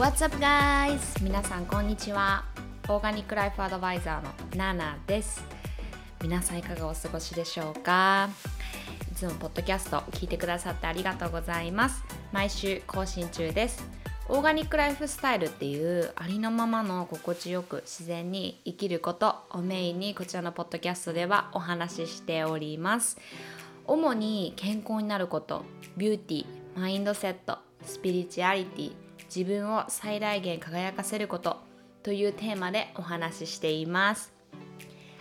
What's up guys? 皆さんこんにちは。オーガニックライフアドバイザーのナナです。皆さんいかがお過ごしでしょうか？いつもポッドキャスト聞いてくださってありがとうございます。毎週更新中です。オーガニックライフスタイルっていうありのままの心地よく自然に生きることをメインにこちらのポッドキャストではお話ししております。主に健康になることビューティーマインドセットスピリチュアリティ自分を最大限輝かせることというテーマでお話ししています。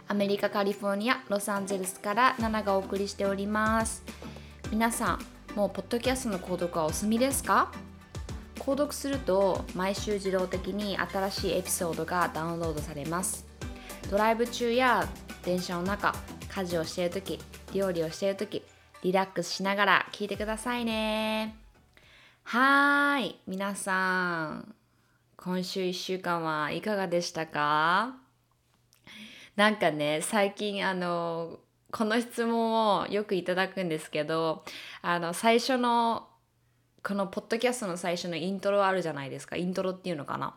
アメリカカリフォルニアロサンゼルスからナナがお送りしております。皆さんもうポッドキャストの購読はお済みですか？購読すると毎週自動的に新しいエピソードがダウンロードされます。ドライブ中や電車の中家事をしている時料理をしている時リラックスしながら聞いてくださいね。はーい。皆さん今週1週間はいかがでしたか？なんかね最近あのこの質問をよくいただくんですけどあの最初のこのポッドキャストの最初のイントロあるじゃないですか。イントロっていうのかな？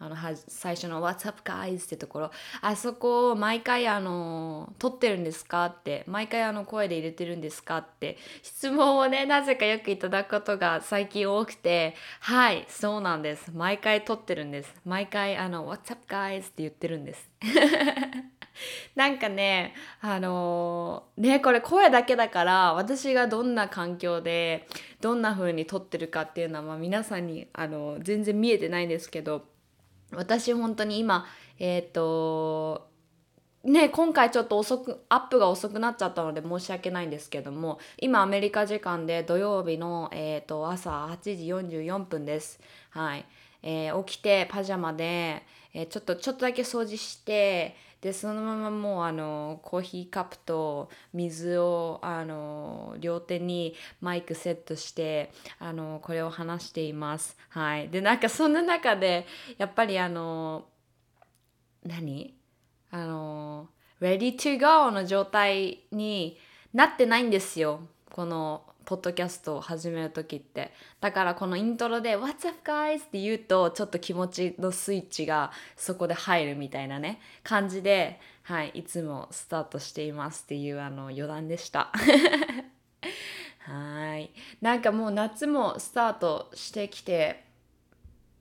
あの最初の「What's up guys」ってところ。あそこを毎回あの撮ってるんですかって。毎回あの声で入れてるんですかって。質問をねなぜかよくいただくことが最近多くて。はいそうなんです。毎回撮ってるんです。毎回あの「What's up guys」って言ってるんです。なんかねあのー、ねこれ声だけだから私がどんな環境でどんな風に撮ってるかっていうのは、まあ、皆さんにあの全然見えてないんですけど私本当に今えっ、ー、とね今回ちょっと遅くアップが遅くなっちゃったので申し訳ないんですけども今アメリカ時間で土曜日の、えーと、朝8時44分です。はいえー、起きてパジャマで、えー、ちょっとちょっとだけ掃除してでそのままもうあのコーヒーカップと水をあの両手にマイクセットしてあのこれを話しています。はい、でなんかそんな中でやっぱりあの何？あの ready to go の状態になってないんですよ。このポッドキャストを始める時ってだからこのイントロで「What's up guys?」って言うとちょっと気持ちのスイッチがそこで入るみたいなね感じで、はい、いつもスタートしていますっていうあの余談でした。はい。なんかもう夏もスタートしてきて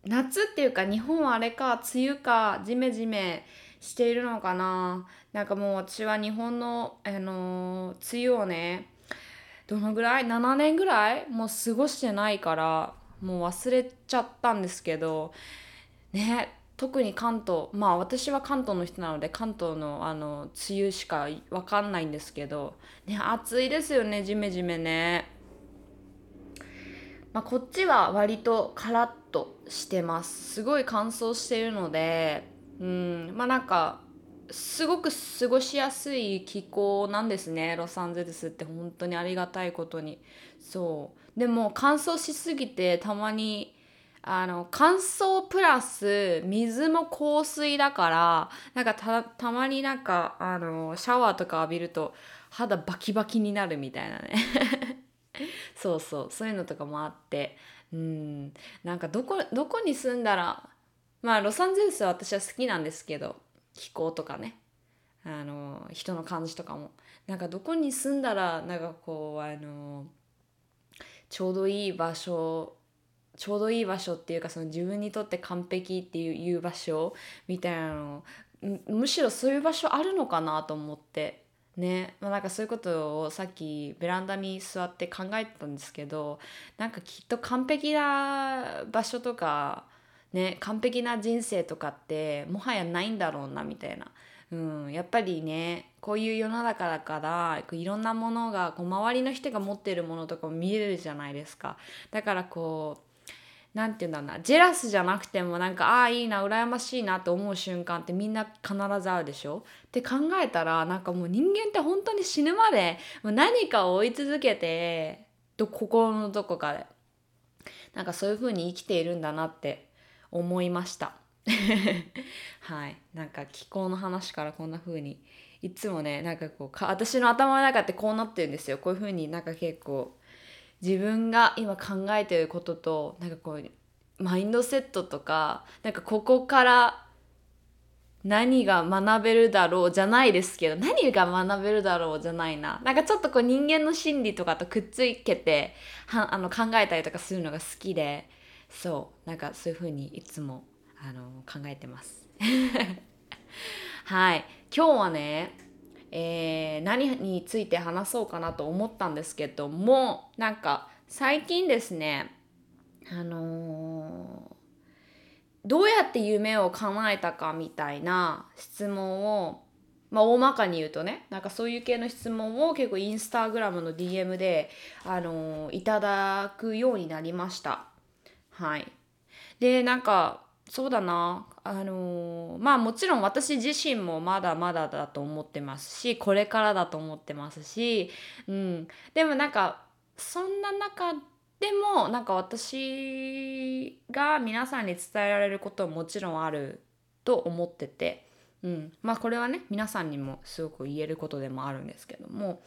夏っていうか日本はあれか梅雨かジメジメしているのかな。なんかもう私は日本の、あの梅雨をねどのぐらい？7年ぐらい？もう過ごしてないからもう忘れちゃったんですけどね特に関東まあ私は関東の人なので関東のあの梅雨しか分かんないんですけどね暑いですよねジメジメね。まあ、こっちは割とカラッとしてます。すごい乾燥してるのでうんまあなんかすごく過ごしやすい気候なんですねロサンゼルスって本当にありがたいことに。そう。でも乾燥しすぎてたまにあの乾燥プラス水も香水だからなんかたたまになんかあのシャワーとか浴びると肌バキバキになるみたいなね。そうそう。そういうのとかもあって。うん。なんかどこどこに住んだらまあロサンゼルスは私は好きなんですけど。気候とかね。あの人の感じとかも。なんかどこに住んだらなんかこうあのちょうどいい場所ちょうどいい場所っていうかその自分にとって完璧っていう場所みたいなの。むしろそういう場所あるのかなと思って。ね、まあ、なんかそういうことをさっきベランダに座って考えてたんですけどなんかきっと完璧な場所とかね完璧な人生とかってもはやないんだろうなみたいな。うん、やっぱりねこういう世の中だからいろんなものがこう周りの人が持ってるものとかも見れるじゃないですか。だからこう何て言うんだろうな。ジェラスじゃなくてもなんかああいいな羨ましいなって思う瞬間ってみんな必ずあるでしょ。って考えたらなんかもう人間って本当に死ぬまで何かを追い続けて心のどこかで。なんかそういう風に生きているんだなって思いました。はい。なんか気候の話からこんな風にいつもねなんかこうか私の頭の中ってこうなってるんですよ。こういう風になんか結構自分が今考えてることとなんかこうマインドセットとかなんかここから何が学べるだろうじゃないですけど何が学べるだろうじゃないな。なんかちょっとこう人間の心理とかとくっつけてはあの考えたりとかするのが好きでそうなんかそういう風にいつもあの考えてます。はい。今日はねえー、何について話そうかなと思ったんですけどもなんか最近ですねあのーどうやって夢を叶えたかみたいな質問をまあ大まかに言うとねなんかそういう系の質問を結構インスタグラムの DM で、あのー、いただくようになりました。はい。でなんかそうだな。あのー、まあもちろん私自身もまだまだだと思ってますしこれからだと思ってますし、うん、でもなんかそんな中でもなんか私が皆さんに伝えられることはもちろんあると思ってて、うん、まあこれはね皆さんにもすごく言えることでもあるんですけども、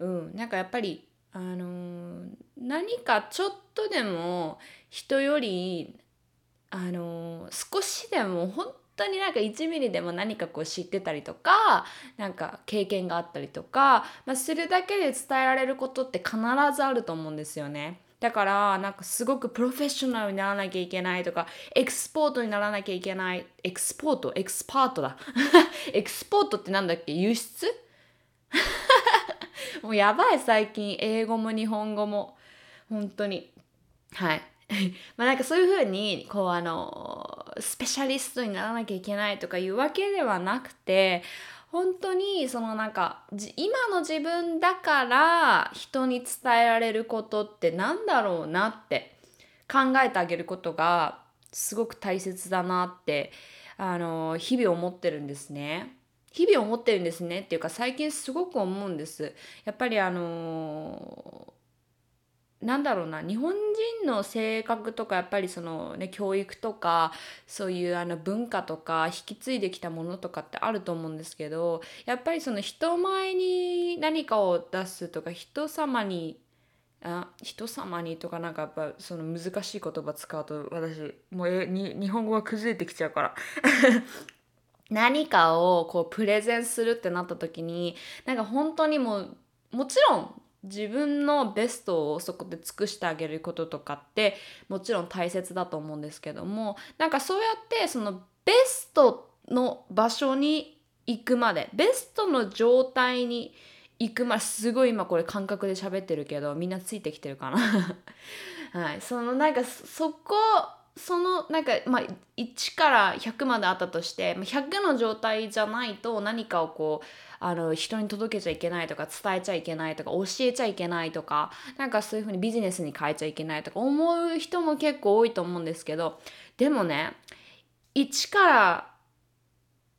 うん、なんかやっぱりあの、何かちょっとでも人よりあの、少しでも本当になんか1ミリでも何かこう知ってたりとかなんか経験があったりとか、まあ、するだけで伝えられることって必ずあると思うんですよね。だからなんかすごくプロフェッショナルにならなきゃいけないとか export にならなきゃいけない export expert だ。export ってなんだっけ？輸出？もうやばい最近。英語も日本語も。本当に。はい。まあなんかそういうふうにこうあのスペシャリストにならなきゃいけないとかいうわけではなくて本当にそのなんか今の自分だから人に伝えられることってなんだろうなって考えてあげることがすごく大切だなってあの日々思ってるんですね。日々思ってるんですね。っていうか最近すごく思うんです。やっぱりあのなんだろうな。日本人の性格とかやっぱりそのね教育とかそういうあの文化とか引き継いできたものとかってあると思うんですけどやっぱりその人前に何かを出すとか人様にあ人様にとかなんかやっぱその難しい言葉使うと私もうえに日本語が崩れてきちゃうから。何かをこうプレゼンするってなった時になんか本当にもうもちろん自分のベストをそこで尽くしてあげることとかってもちろん大切だと思うんですけどもなんかそうやってそのベストの場所に行くまでベストの状態に行くまですごい今これ感覚で喋ってるけどみんなついてきてるかな。はい。そのなんかそこそのなんかまあ1から100まであったとして100の状態じゃないと何かをこうあの人に届けちゃいけないとか伝えちゃいけないとか教えちゃいけないとかなんかそういうふうにビジネスに変えちゃいけないとか思う人も結構多いと思うんですけどでもね1から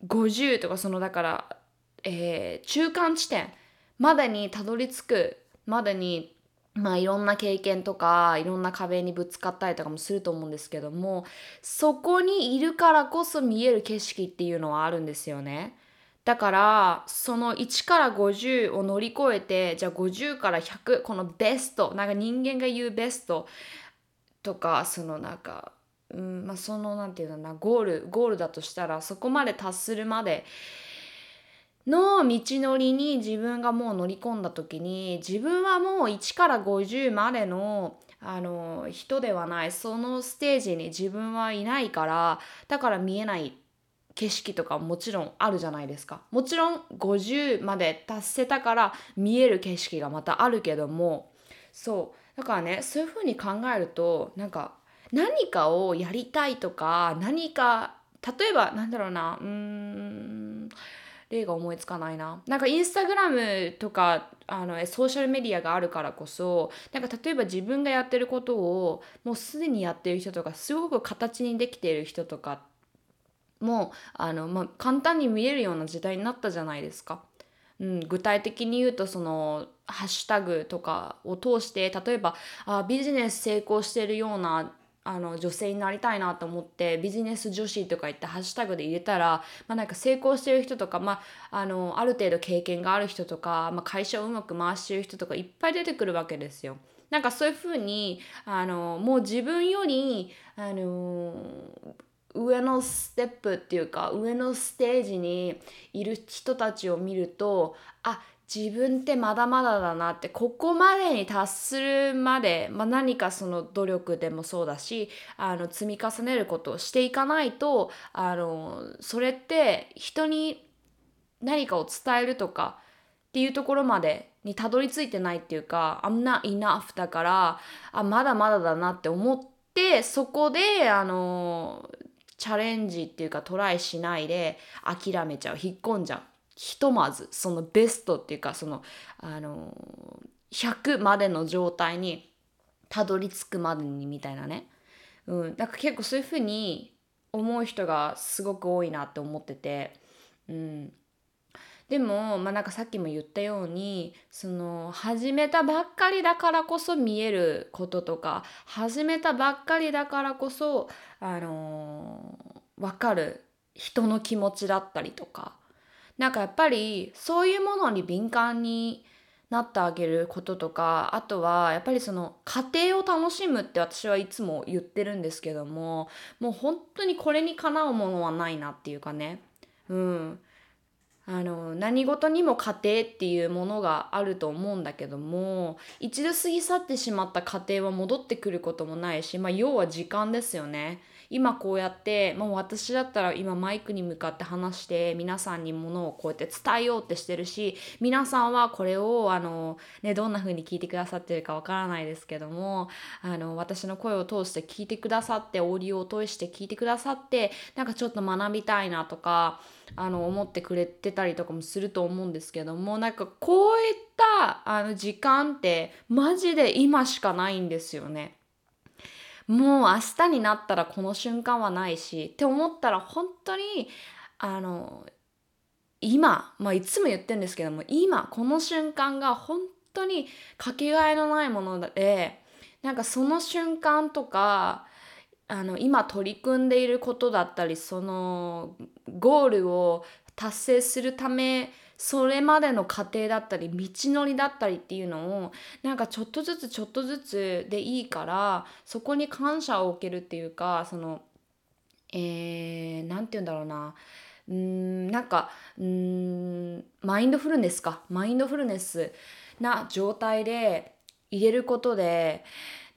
50とかそのだから、えー、中間地点までにたどり着くまでにまあいろんな経験とかいろんな壁にぶつかったりとかもすると思うんですけどもそこにいるからこそ見える景色っていうのはあるんですよね。だからその1から50を乗り越えてじゃあ50から100このベストなんか人間が言うベストとかそのなんか、うんまあ、そのなんていうのなゴールゴールだとしたらそこまで達するまでの道のりに自分がもう乗り込んだ時に自分はもう1から50までのあの人ではないそのステージに自分はいないからだから見えない景色とかもちろんあるじゃないですか。もちろん50まで達せたから見える景色がまたあるけども。そう。だからねそういうふうに考えるとなんか何かをやりたいとか何か例えばなんだろうなうん例が思いつかないな。なんかインスタグラムとかあのソーシャルメディアがあるからこそなんか例えば自分がやってることをもうすでにやってる人とかすごく形にできている人とかもあの、まあ、簡単に見えるような時代になったじゃないですか。うん、具体的に言うとそのハッシュタグとかを通して例えばあビジネス成功してるようなあの女性になりたいなと思ってビジネス女子とか言ってハッシュタグで入れたら、まあ、なんか成功してる人とか、まあ、あのある程度経験がある人とか、まあ、会社をうまく回してる人とかいっぱい出てくるわけですよ。なんかそういうふうにあのもう自分よりあの上のステップっていうか上のステージにいる人たちを見るとあ自分ってまだまだだなってここまでに達するまで、まあ、何かその努力でもそうだしあの積み重ねることをしていかないとあのそれって人に何かを伝えるとかっていうところまでにたどり着いてないっていうか I'm not enough だからあまだまだだなって思ってそこであのチャレンジっていうかトライしないで諦めちゃう引っ込んじゃう。ひとまずそのベストっていうかそのあの100までの状態にたどり着くまでにみたいなね、うん、なんか結構そういうふうに思う人がすごく多いなって思ってて、うん、でも、まあ、なんかさっきも言ったようにその始めたばっかりだからこそ見えることとか始めたばっかりだからこそ、あのー、分かる人の気持ちだったりとかなんかやっぱりそういうものに敏感になってあげることとかあとはやっぱりその家庭を楽しむって私はいつも言ってるんですけどももう本当にこれにかなうものはないなっていうかねうんあの何事にも家庭っていうものがあると思うんだけども一度過ぎ去ってしまった家庭は戻ってくることもないし、まあ、要は時間ですよね。今こうやって、もう私だったら今マイクに向かって話して皆さんにものをこうやって伝えようってしてるし皆さんはこれをあの、ね、どんな風に聞いてくださってるかわからないですけどもあの私の声を通して聞いてくださってオーディオを通して聞いてくださってなんかちょっと学びたいなとかあの思ってくれてたりとかもすると思うんですけどもなんかこういったあの時間ってマジで今しかないんですよね。もう明日になったらこの瞬間はないしって思ったら本当にあの今、まあ、いつも言ってるんですけども今この瞬間が本当にかけがえのないものでなんかその瞬間とかあの今取り組んでいることだったりそのゴールを達成するためそれまでの過程だったり道のりだったりっていうのをなんかちょっとずつちょっとずつでいいからそこに感謝を受けるっていうかそのえー、なんて言うんだろうな。うんなんかうんマインドフルネスか。マインドフルネスな状態で入れることで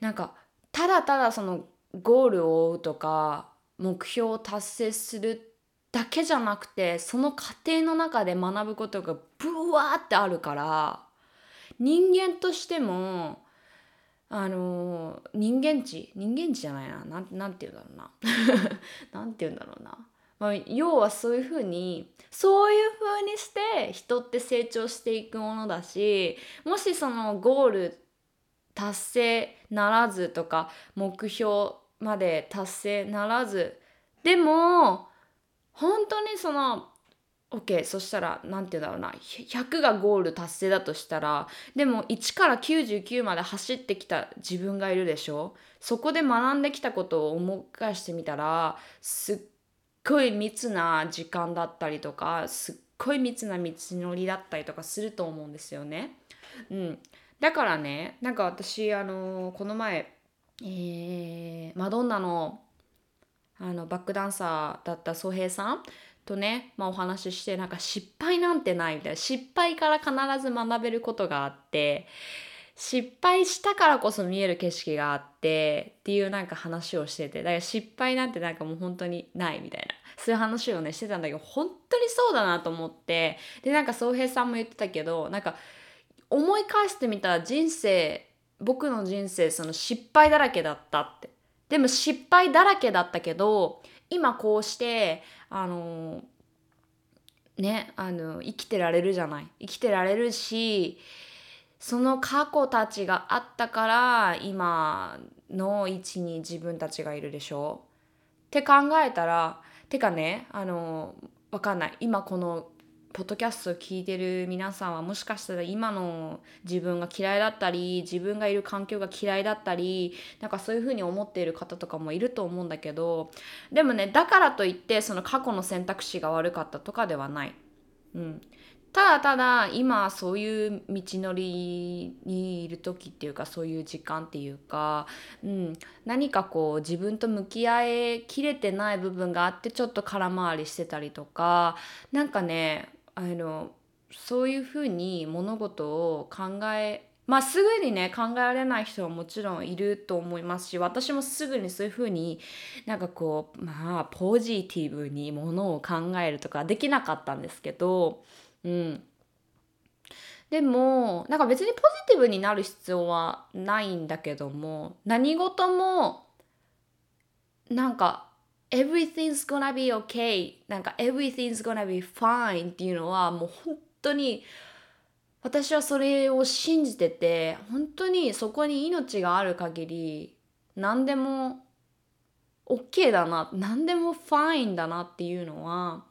なんかただただそのゴールを追うとか目標を達成するだけじゃなくてその過程の中で学ぶことがブワーってあるから人間としてもあの人間値人間値じゃないな。なんなんて言うんだろうな。なんて言うんだろうな、まあ、要はそういうふうにそういうふうにして人って成長していくものだしもしそのゴール達成ならずとか目標まで達成ならずでも本当にその OK そしたら何て言うんだろうな100がゴール達成だとしたらでも1から99まで走ってきた自分がいるでしょ？そこで学んできたことを思い返してみたらすっごい密な時間だったりとかすっごい密な道のりだったりとかすると思うんですよね。うん、だからねなんか私あの、この前えー、マドンナのあのバックダンサーだった宗平さんとね、まあ、お話ししてなんか失敗なんてないみたいな。失敗から必ず学べることがあって失敗したからこそ見える景色があってっていうなんか話をしててだから失敗なんてなんかもう本当にないみたいな。そういう話をねしてたんだけど本当にそうだなと思ってでなんか宗平さんも言ってたけどなんか思い返してみたら人生僕の人生その失敗だらけだったって。でも失敗だらけだったけど今こうしてあのねあの生きてられるじゃない。生きてられるしその過去たちがあったから今の位置に自分たちがいるでしょ。って考えたらてかねあのわかんない。今このポッドキャストを聞いてる皆さんはもしかしたら今の自分が嫌いだったり自分がいる環境が嫌いだったりなんかそういうふうに思っている方とかもいると思うんだけどでもねだからといってその過去の選択肢が悪かったとかではない。うん、ただただ今そういう道のりにいる時っていうかそういう時間っていうか、うん、何かこう自分と向き合いきれてない部分があってちょっと空回りしてたりとかなんかねあのそういうふうに物事を考えまあすぐにね考えられない人はもちろんいると思いますし私もすぐにそういうふうになんかこうまあポジティブにものを考えるとかできなかったんですけどうん。でもなんか別にポジティブになる必要はないんだけども何事もなんか everything's gonna be okay. なんか everything's gonna be fine っていうのはもう本当に私はそれを信じてて本当にそこに命がある限り何でも OK だな何でも fine だなっていうのは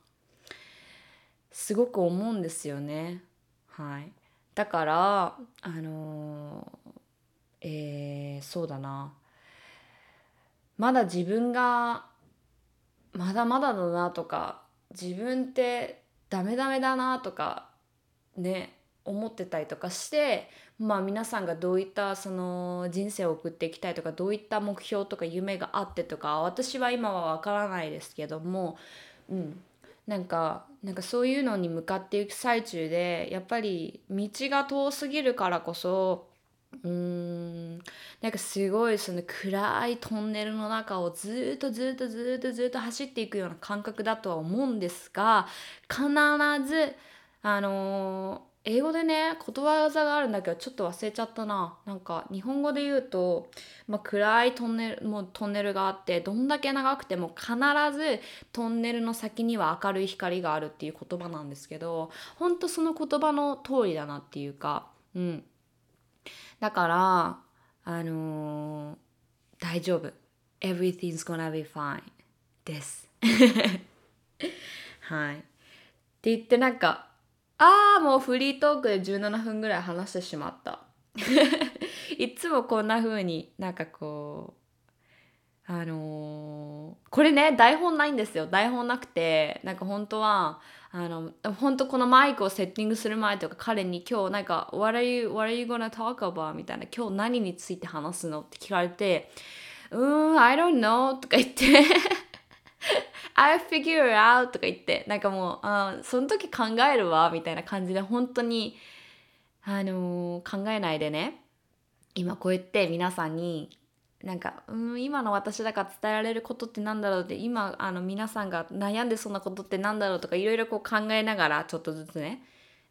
すごく思うんですよね。はい、だからあのえー、そうだな。まだ自分がまだまだだなとか自分ってダメダメだなとかね思ってたりとかしてまあ皆さんがどういったその人生を送っていきたいとかどういった目標とか夢があってとか私は今は分からないですけども、うん、なんかなんかそういうのに向かっていく最中でやっぱり道が遠すぎるからこそうん。なんかすごいその暗いトンネルの中をずっとずっとずっとずっと走っていくような感覚だとは思うんですが必ずあのー英語でねことわざがあるんだけどちょっと忘れちゃったな。なんか日本語で言うと、まあ、暗いトンネルもうトンネルがあってどんだけ長くても必ずトンネルの先には明るい光があるっていう言葉なんですけどほんとその言葉の通りだなっていうか。うん。だからあのー、大丈夫。Everything's gonna be fine です。はい。って言ってなんかああもうフリートークで17分ぐらい話してしまった。いつもこんな風になんかこうあのー、これね台本ないんですよ。台本なくてなんか本当はあの本当このマイクをセッティングする前とか彼に今日なんか What are you, what are you gonna talk about? みたいな今日何について話すのって聞かれてうーん I don't know とか言って I figure out とか言ってなんかもうあその時考えるわみたいな感じで本当にあのー、考えないでね今こうやって皆さんになんかうん今の私だから伝えられることってなんだろうって今あの皆さんが悩んでそうなことってなんだろうとかいろいろこう考えながらちょっとずつね。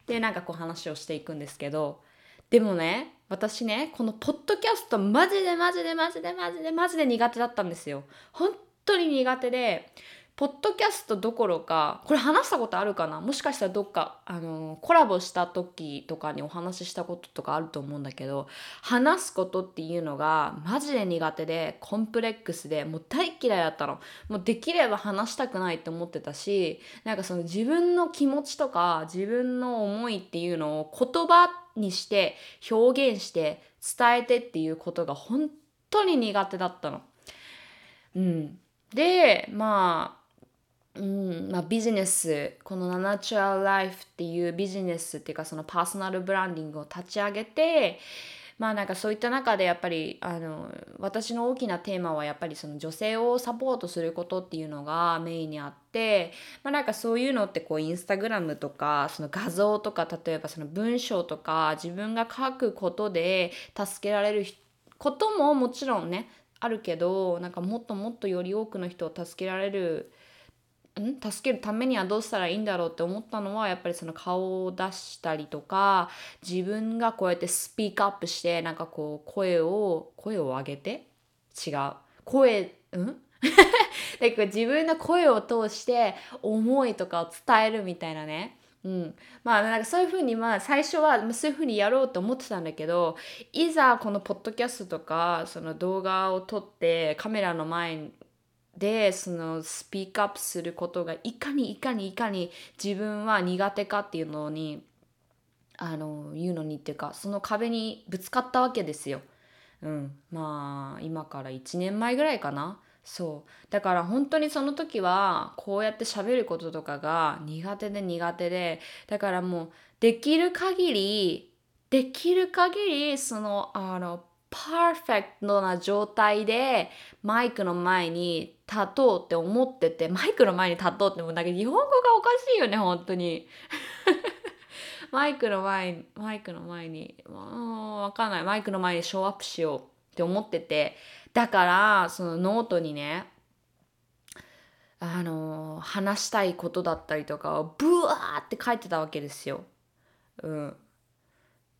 でなんかこう話をしていくんですけど。でもね私ねこのポッドキャストマジでマジでマジでマジでマジで苦手だったんですよ。本当に苦手でポッドキャストどころかこれ話したことあるかな？もしかしたらどっかあのコラボした時とかにお話ししたこととかあると思うんだけど話すことっていうのがマジで苦手でコンプレックスでもう大嫌いだったの。もうできれば話したくないって思ってたしなんかその自分の気持ちとか自分の思いっていうのを言葉にして表現して伝えてっていうことが本当に苦手だったの。うん、でまあうんまあ、ビジネスこのナナチュラルライフっていうビジネスっていうかそのパーソナルブランディングを立ち上げてまあなんかそういった中でやっぱりあの私の大きなテーマはやっぱりその女性をサポートすることっていうのがメインにあってまあなんかそういうのってこうインスタグラムとかその画像とか例えばその文章とか自分が書くことで助けられることももちろんねあるけどなんかもっともっとより多くの人を助けられるん？助けるためにはどうしたらいいんだろうって思ったのはやっぱりその顔を出したりとか自分がこうやってスピークアップしてなんかこう声を声を上げて？違う。声うん？なんか自分の声を通して思いとかを伝えるみたいなね。うん、まあなんかそういうふうにまあ最初はそういうふうにやろうと思ってたんだけどいざこのポッドキャストとかその動画を撮ってカメラの前でそのスピークアップすることがいかにいかにいかに自分は苦手かっていうのにあの言うのにっていうかその壁にぶつかったわけですよ。うん、まあ今から1年前ぐらいかな。そう。だから本当にその時はこうやって喋ることとかが苦手で苦手でだからもうできる限りできる限りそのあのパーフェクトな状態でマイクの前に立とうって思っててマイクの前に立とうってもなんか日本語がおかしいよね本当に。マイクの前マイクの前にうわかんない。マイクの前に show up しようって思ってて。だからそのノートにねあの話したいことだったりとかをブワーって書いてたわけですよ。うん、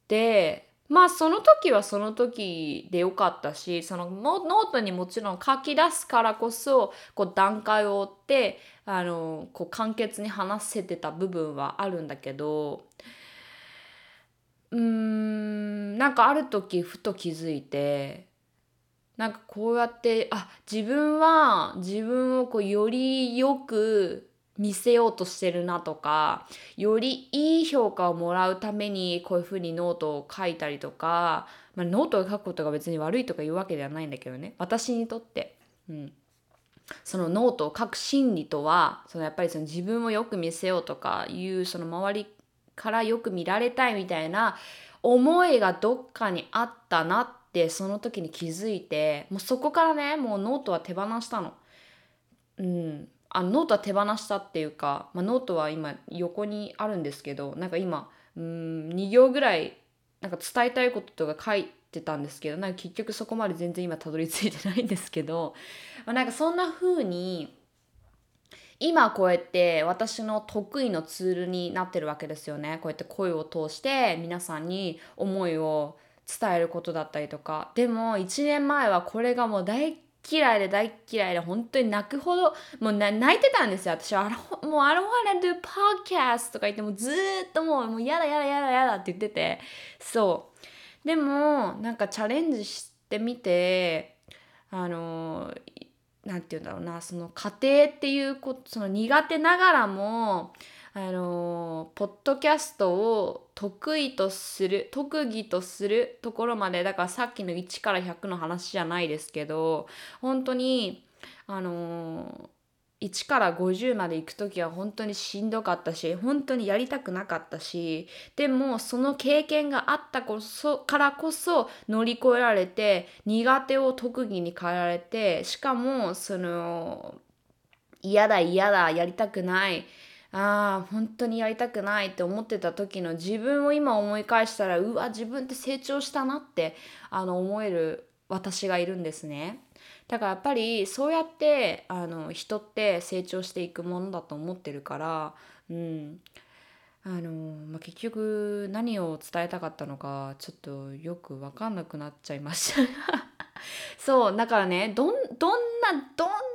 でまあその時はその時でよかったしそのノートにもちろん書き出すからこそこう段階を追ってあのこう簡潔に話せてた部分はあるんだけどうーんなんかある時ふと気づいてなんかこうやってあ自分は自分をこうよりよく見せようとしてるなとかよりいい評価をもらうためにこういうふうにノートを書いたりとか、まあ、ノートを書くことが別に悪いとか言うわけではないんだけどね。私にとって、うん、そのノートを書く心理とはそのやっぱりその自分をよく見せようとかいうその周りからよく見られたいみたいな思いがどっかにあったなってその時に気づいてもうそこからねもうノートは手放したの。うん、あノートは手放したっていうか、まあ、ノートは今横にあるんですけどなんか今うん2行ぐらいなんか伝えたいこととか書いてたんですけどなんか結局そこまで全然今たどり着いてないんですけど、まあ、なんかそんな風に今こうやって私の得意のツールになってるわけですよね。こうやって声を通して皆さんに思いを伝えることだったりとか。でも1年前はこれがもう大嫌いで大嫌いで本当に泣くほどもう泣いてたんですよ。私はもう I don't wanna do podcast とか言ってもずっともうもうやだやだやだやだって言ってて。そう。でもなんかチャレンジしてみてあの何て言うんだろうなその家庭っていうことその苦手ながらもあのポッドキャストを得意とする特技とするところまでだからさっきの1から100の話じゃないですけど本当にあの1から50まで行く時は本当にしんどかったし本当にやりたくなかったしでもその経験があったこそからこそ乗り越えられて苦手を特技に変えられてしかもその嫌だ嫌だやりたくないああ本当にやりたくないって思ってた時の自分を今思い返したらうわ自分って成長したなってあの思える私がいるんですね。だからやっぱりそうやってあの人って成長していくものだと思ってるから、うんあのまあ、結局何を伝えたかったのかちょっとよく分かんなくなっちゃいました そうだからねどんどんなどん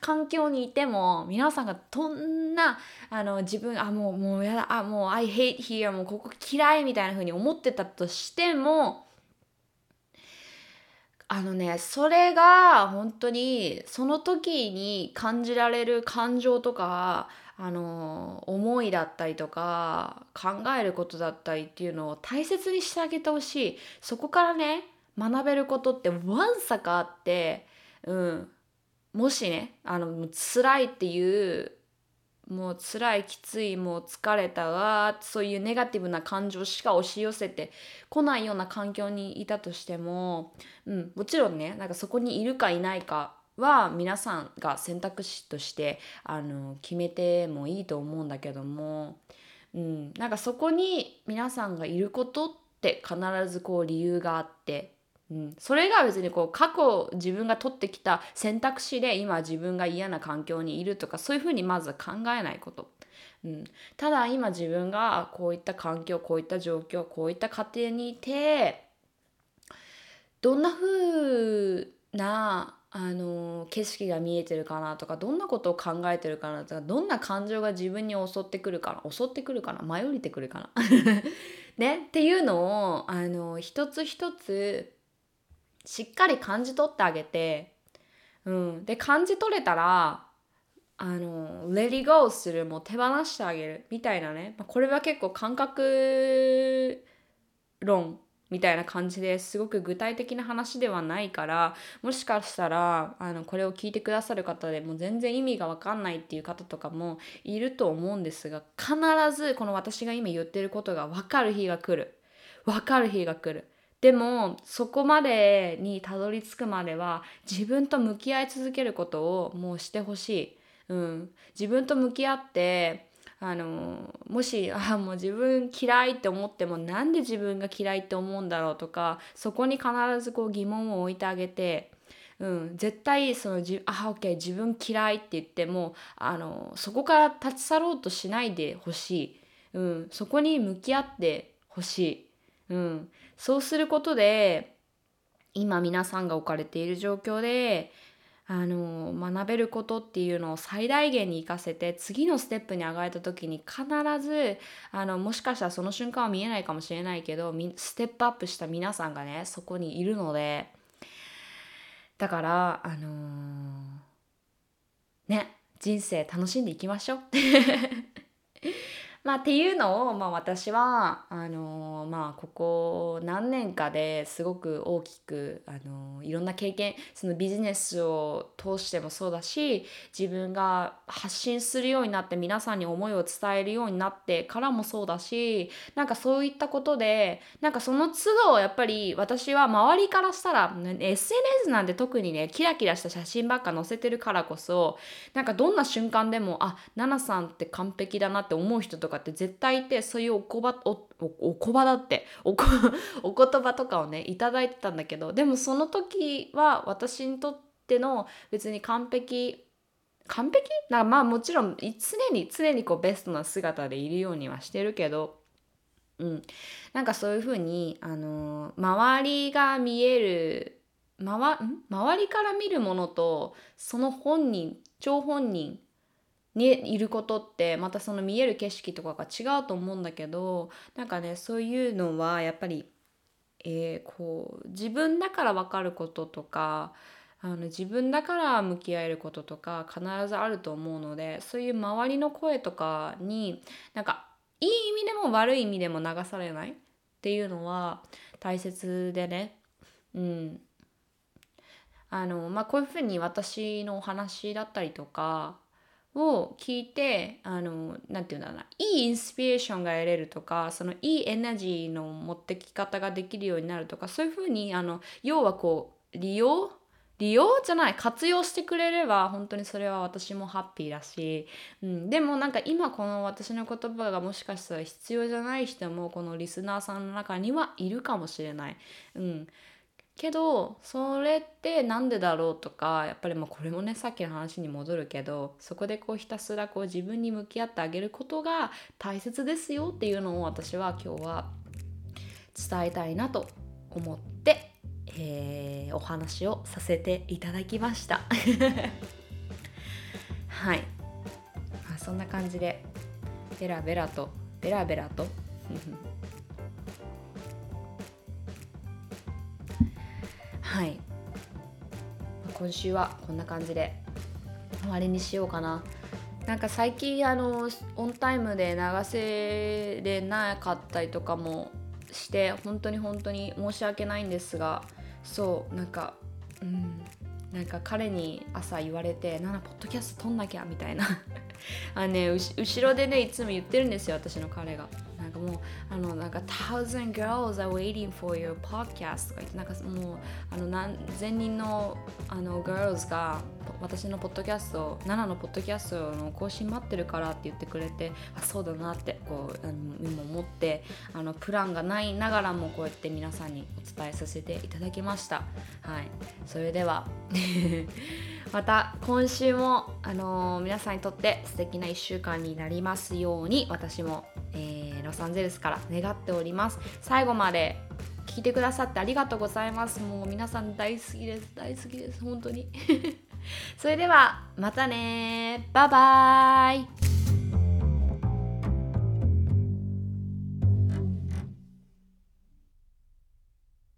環境にいても皆さんがどんなあの自分あもうもうやだあもう I hate here もうここ嫌いみたいな風に思ってたとしてもあのねそれが本当にその時に感じられる感情とかあの思いだったりとか考えることだったりっていうのを大切にしてあげてほしい。そこからね学べることってわんさかあってうん。もしねあの辛いっていうもう辛いきついもう疲れたわそういうネガティブな感情しか押し寄せてこないような環境にいたとしても、うん、もちろんねなんかそこにいるかいないかは皆さんが選択肢としてあの決めてもいいと思うんだけども、うん、なんかそこに皆さんがいることって必ずこう理由があってうん、それが別にこう過去自分が取ってきた選択肢で今自分が嫌な環境にいるとかそういうふうにまず考えないこと、うん、ただ今自分がこういった環境こういった状況こういった家庭にいてどんなふうなあの景色が見えてるかなとかどんなことを考えてるかなとかどんな感情が自分に襲ってくるかな襲ってくるかな舞い降りてくるかな。ね。っていうのをあの一つ一つしっかり感じ取ってあげて、うん、で感じ取れたらあのレディーゴーするもう手放してあげるみたいなね、まあ、これは結構感覚論みたいな感じですごく具体的な話ではないからもしかしたらあのこれを聞いてくださる方でも全然意味が分かんないっていう方とかもいると思うんですが必ずこの私が今言ってることが分かる日が来る。分かる日が来る。でもそこまでにたどり着くまでは自分と向き合い続けることをもうしてほしい、うん、自分と向き合ってあのもしあもう自分嫌いって思ってもなんで自分が嫌いって思うんだろうとかそこに必ずこう疑問を置いてあげて、うん、絶対そのじあオッケー自分嫌いって言ってもあのそこから立ち去ろうとしないでほしい、うん、そこに向き合ってほしい、うん、そうすることで今皆さんが置かれている状況であの学べることっていうのを最大限に活かせて次のステップに上がれた時に必ずあのもしかしたらその瞬間は見えないかもしれないけどステップアップした皆さんがねそこにいるのでだからあのー、ね人生楽しんでいきましょう。まあ、っていうのを、まあ、私はあのまあここ何年かですごく大きくあのいろんな経験そのビジネスを通してもそうだし自分が発信するようになって皆さんに思いを伝えるようになってからもそうだしなんかそういったことでなんかその都度やっぱり私は周りからしたら、ね、SNS なんて特にねキラキラした写真ばっか載せてるからこそなんかどんな瞬間でもあ奈々さんって完璧だなって思う人とかかって絶対いてそういうおこばおおこばだっておこお言葉とかをね頂いてたんだけどでもその時は私にとっての別に完璧完璧？なまあもちろん常に常にこうベストな姿でいるようにはしてるけどうん、なんかそういうふうに、あのー、周りが見える周周りから見るものとその本人張本人にいることってまたその見える景色とかが違うと思うんだけどなんかねそういうのはやっぱり、えー、こう自分だから分かることとかあの自分だから向き合えることとか必ずあると思うのでそういう周りの声とかになんかいい意味でも悪い意味でも流されないっていうのは大切でね。うん。あのまあこういうふうに私のお話だったりとかを聞いてあのなんていうんだろうないいインスピレーションが得れるとかそのいいエナジーの持ってき方ができるようになるとかそういうふうにあの要はこう利用？利用？じゃない活用してくれれば本当にそれは私もハッピーだし、うん、でもなんか今この私の言葉がもしかしたら必要じゃない人もこのリスナーさんの中にはいるかもしれない。うん。けどそれって何でだろうとかやっぱりまあこれもねさっきの話に戻るけどそこでこうひたすらこう自分に向き合ってあげることが大切ですよっていうのを私は今日は伝えたいなと思って、えー、お話をさせていただきました。はい、まあ、そんな感じでベラベラとベラベラと。はい。今週はこんな感じで終わりにしようかな。なんか最近あのオンタイムで流せれなかったりとかもして本当に本当に申し訳ないんですがそうなんかうんなんか彼に朝言われて「ななポッドキャスト撮んなきゃ」みたいな。あね後ろでねいつも言ってるんですよ私の彼が。なんかもうあのなんか thousand girls are waiting for your podcast とか言ってなんかもうあの何千人のあの girls が私のポッドキャスト7のポッドキャストの更新待ってるからって言ってくれてあそうだなってこうあの今思ってあのプランがないながらもこうやって皆さんにお伝えさせていただきました。はい。それでは。また今週も、あのー、皆さんにとって素敵な1週間になりますように私も、えー、ロサンゼルスから願っております。最後まで聞いてくださってありがとうございます。もう皆さん大好きです。大好きです。本当に。それではまたねバイバーイ。